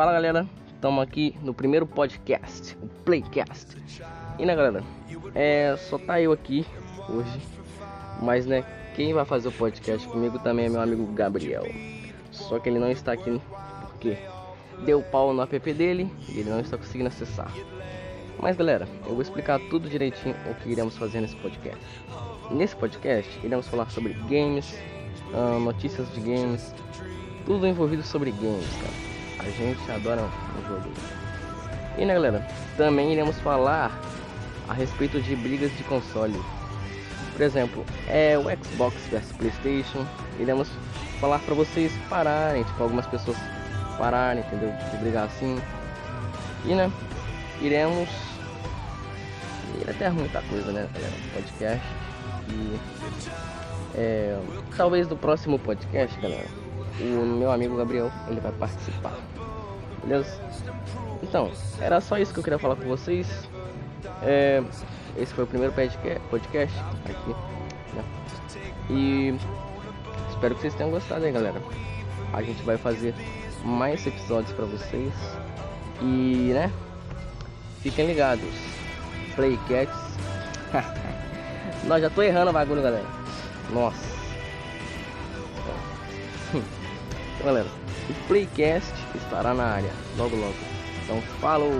Fala galera, estamos aqui no primeiro podcast, o Playcast. E né galera, é, só tá eu aqui hoje, mas né, quem vai fazer o podcast comigo também é meu amigo Gabriel. Só que ele não está aqui porque deu pau no app dele e ele não está conseguindo acessar. Mas galera, eu vou explicar tudo direitinho o que iremos fazer nesse podcast. Nesse podcast iremos falar sobre games, ah, notícias de games, tudo envolvido sobre games, cara. A gente adora um jogo. E né galera, também iremos falar a respeito de brigas de console. Por exemplo, é o Xbox vs Playstation. Iremos falar para vocês pararem, tipo algumas pessoas pararem, entendeu? De brigar assim. E né, iremos ir até muita coisa, né, galera? Podcast. E é, talvez do próximo podcast, galera, o meu amigo Gabriel, ele vai participar. Beleza? Então, era só isso que eu queria falar com vocês. É, esse foi o primeiro podcast aqui. Né? E espero que vocês tenham gostado aí, galera. A gente vai fazer mais episódios para vocês. E, né? Fiquem ligados. Playcats. Nós já tô errando o bagulho, galera. Nossa. Então, galera, o Playcast estará na área logo logo. Então, falou!